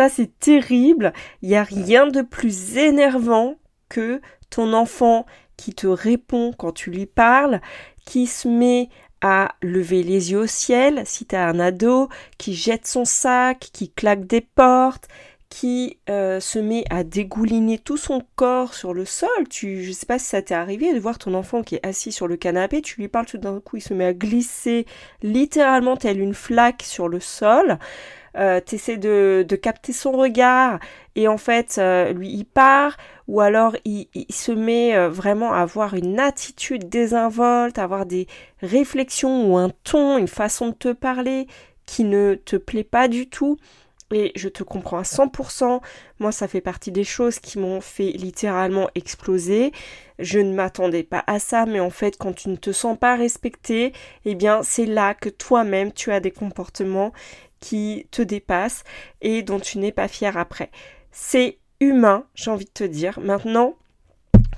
Ça, c'est terrible. Il n'y a rien de plus énervant que ton enfant qui te répond quand tu lui parles, qui se met à lever les yeux au ciel, si tu as un ado, qui jette son sac, qui claque des portes, qui euh, se met à dégouliner tout son corps sur le sol. Tu, je sais pas si ça t'est arrivé de voir ton enfant qui est assis sur le canapé, tu lui parles tout d'un coup, il se met à glisser littéralement telle une flaque sur le sol euh, t'essaies de, de, capter son regard et en fait euh, lui il part ou alors il, il se met euh, vraiment à avoir une attitude désinvolte, à avoir des réflexions ou un ton, une façon de te parler qui ne te plaît pas du tout. Et je te comprends à 100%. Moi, ça fait partie des choses qui m'ont fait littéralement exploser. Je ne m'attendais pas à ça, mais en fait, quand tu ne te sens pas respecté, eh bien, c'est là que toi-même, tu as des comportements qui te dépasse et dont tu n'es pas fier après. C'est humain, j'ai envie de te dire. Maintenant,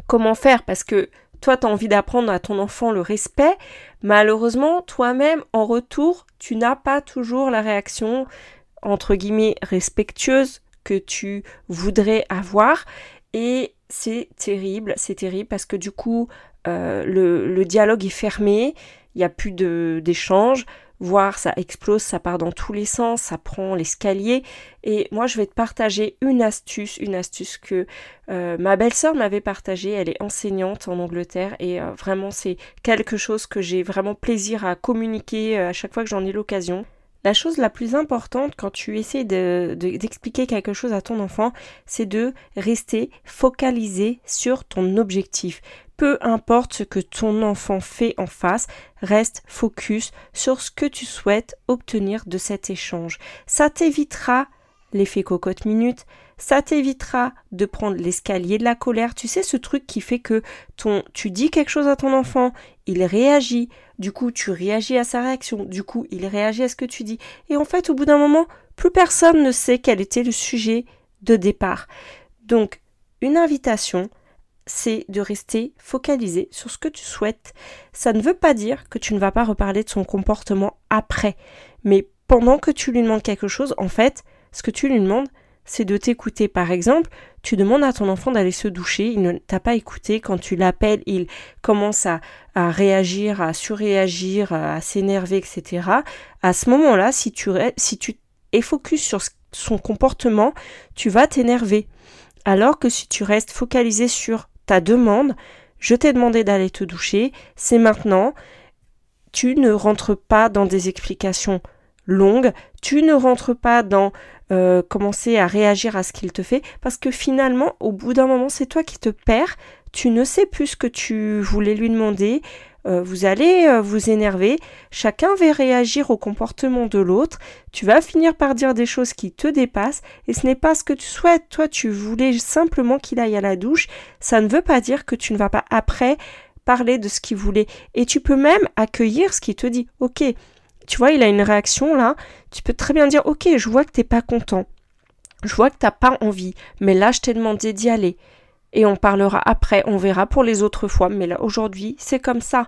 comment faire? Parce que toi, tu as envie d'apprendre à ton enfant le respect. Malheureusement, toi-même, en retour, tu n'as pas toujours la réaction, entre guillemets, respectueuse que tu voudrais avoir. Et c'est terrible, c'est terrible parce que du coup, euh, le, le, dialogue est fermé, il n'y a plus d'échange voire ça explose, ça part dans tous les sens, ça prend l'escalier. Et moi, je vais te partager une astuce, une astuce que euh, ma belle-sœur m'avait partagée. Elle est enseignante en Angleterre et euh, vraiment, c'est quelque chose que j'ai vraiment plaisir à communiquer euh, à chaque fois que j'en ai l'occasion. La chose la plus importante quand tu essaies d'expliquer quelque chose à ton enfant, c'est de rester focalisé sur ton objectif. Peu importe ce que ton enfant fait en face, reste focus sur ce que tu souhaites obtenir de cet échange. Ça t'évitera l'effet cocotte minute, ça t'évitera de prendre l'escalier de la colère. Tu sais ce truc qui fait que ton tu dis quelque chose à ton enfant, il réagit, du coup tu réagis à sa réaction, du coup il réagit à ce que tu dis et en fait au bout d'un moment, plus personne ne sait quel était le sujet de départ. Donc une invitation c'est de rester focalisé sur ce que tu souhaites. Ça ne veut pas dire que tu ne vas pas reparler de son comportement après, mais pendant que tu lui demandes quelque chose, en fait, ce que tu lui demandes, c'est de t'écouter. Par exemple, tu demandes à ton enfant d'aller se doucher, il ne t'a pas écouté, quand tu l'appelles, il commence à, réagir, à surréagir, à, s'énerver, etc. À ce moment-là, si tu es focus sur son comportement, tu vas t'énerver. Alors que si tu restes focalisé sur ta demande, je t'ai demandé d'aller te doucher, c'est maintenant, tu ne rentres pas dans des explications longues, tu ne rentres pas dans euh, commencer à réagir à ce qu'il te fait, parce que finalement, au bout d'un moment, c'est toi qui te perds, tu ne sais plus ce que tu voulais lui demander, euh, vous allez euh, vous énerver, chacun va réagir au comportement de l'autre, tu vas finir par dire des choses qui te dépassent, et ce n'est pas ce que tu souhaites, toi tu voulais simplement qu'il aille à la douche, ça ne veut pas dire que tu ne vas pas après parler de ce qu'il voulait, et tu peux même accueillir ce qu'il te dit, ok, tu vois, il a une réaction là, tu peux très bien dire, ok, je vois que t'es pas content, je vois que t'as pas envie, mais là je t'ai demandé d'y aller et on parlera après, on verra pour les autres fois, mais là aujourd'hui c'est comme ça.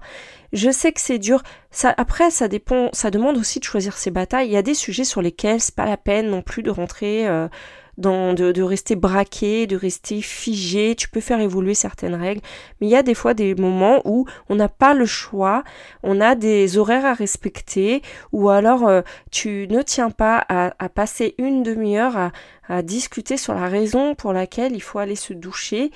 Je sais que c'est dur. Après, ça dépend, ça demande aussi de choisir ses batailles. Il y a des sujets sur lesquels c'est pas la peine non plus de rentrer euh, de, rester braqué, de rester figé. Tu peux faire évoluer certaines règles, mais il y a des fois des moments où on n'a pas le choix, on a des horaires à respecter, ou alors euh, tu ne tiens pas à, passer une demi-heure à discuter sur la raison pour laquelle il faut aller se doucher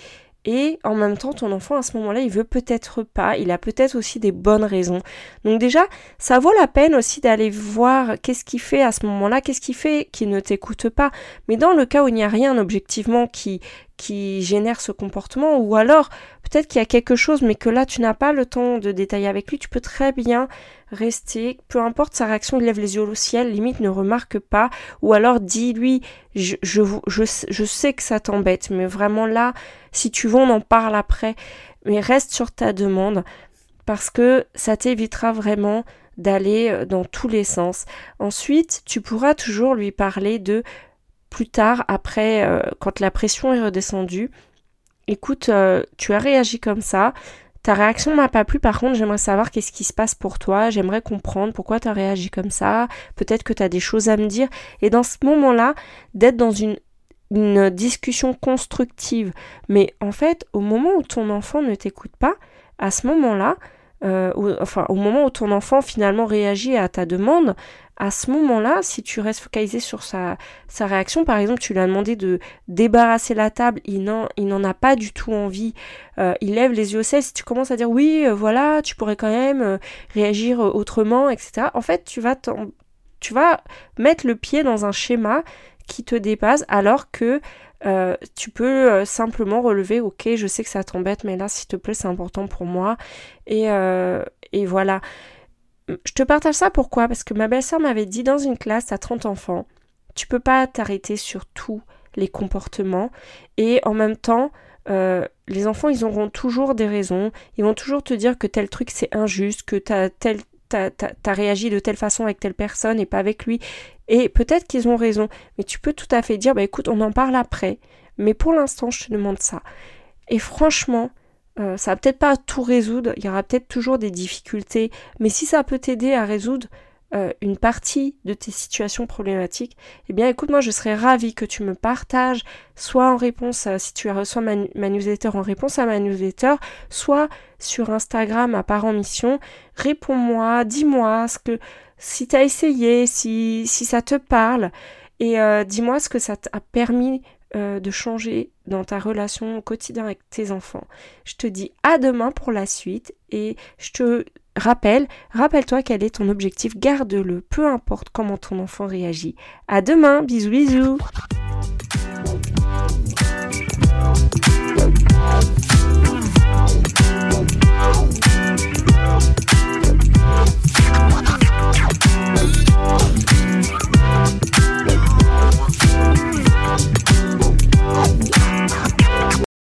et en même temps ton enfant à ce moment-là il veut peut-être pas, il a peut-être aussi des bonnes raisons. Donc déjà ça vaut la peine aussi d'aller voir qu'est-ce qu'il fait à ce moment-là, qu'est-ce qu'il fait qui ne t'écoute pas. Mais dans le cas où il n'y a rien objectivement qui qui génère ce comportement ou alors peut-être qu'il y a quelque chose mais que là tu n'as pas le temps de détailler avec lui, tu peux très bien rester, peu importe sa réaction, il lève les yeux au ciel, limite ne remarque pas ou alors dis-lui je, je, sais que ça t'embête mais vraiment là si tu veux on en parle après mais reste sur ta demande parce que ça t'évitera vraiment d'aller euh, dans tous les sens. Ensuite, tu pourras toujours lui parler de plus tard, après, euh, quand la pression est redescendue, écoute, euh, tu as réagi comme ça, ta réaction m'a pas plu, par contre, j'aimerais savoir qu'est-ce qui se passe pour toi, j'aimerais comprendre pourquoi tu as réagi comme ça, peut-être que tu as des choses à me dire, et dans ce moment-là, d'être dans une, une discussion constructive. Mais en fait, au moment où ton enfant ne t'écoute pas, à ce moment-là, euh, enfin au moment où ton enfant finalement réagit à ta demande, à ce moment-là, si tu restes focalisé sur sa, sa réaction, par exemple, tu lui as demandé de débarrasser la table, il n'en, il n'en a pas du tout envie, euh, il lève les yeux au ciel, si tu commences à dire oui, euh, voilà, tu pourrais quand même réagir autrement, etc., en fait, tu vas, tu vas mettre le pied dans un schéma qui te dépasse alors que euh, tu peux euh, simplement relever, ok, je sais que ça t'embête, mais là, s'il te plaît, c'est important pour moi. Et, euh, voilà. Je te partage ça pourquoi? Parce que ma belle-sœur m'avait dit dans une classe à 30 enfants, tu peux pas t'arrêter sur tous les comportements. Et en même temps, les enfants, ils auront toujours des raisons. Ils vont toujours te dire que tel truc c'est injuste, que t'as tel t'as as, réagi de telle façon avec telle personne et pas avec lui. Et peut-être qu'ils ont raison, mais tu peux tout à fait dire, bah écoute, on en parle après, mais pour l'instant, je te demande ça. Et franchement, euh, ça va peut-être pas tout résoudre, il y aura peut-être toujours des difficultés, mais si ça peut t'aider à résoudre euh, une partie de tes situations problématiques, eh bien écoute, moi je serais ravie que tu me partages, soit en réponse, si tu as reçu ma, newsletter, en réponse à ma newsletter, soit sur Instagram à Parents Mission. Réponds-moi, dis-moi ce que si tu as essayé, si, si ça te parle, et euh, dis-moi ce que ça t'a permis euh, de changer dans ta relation au quotidien avec tes enfants. Je te dis à demain pour la suite et je te Rappelle, rappelle-toi quel est ton objectif, garde-le, peu importe comment ton enfant réagit. À demain, bisous bisous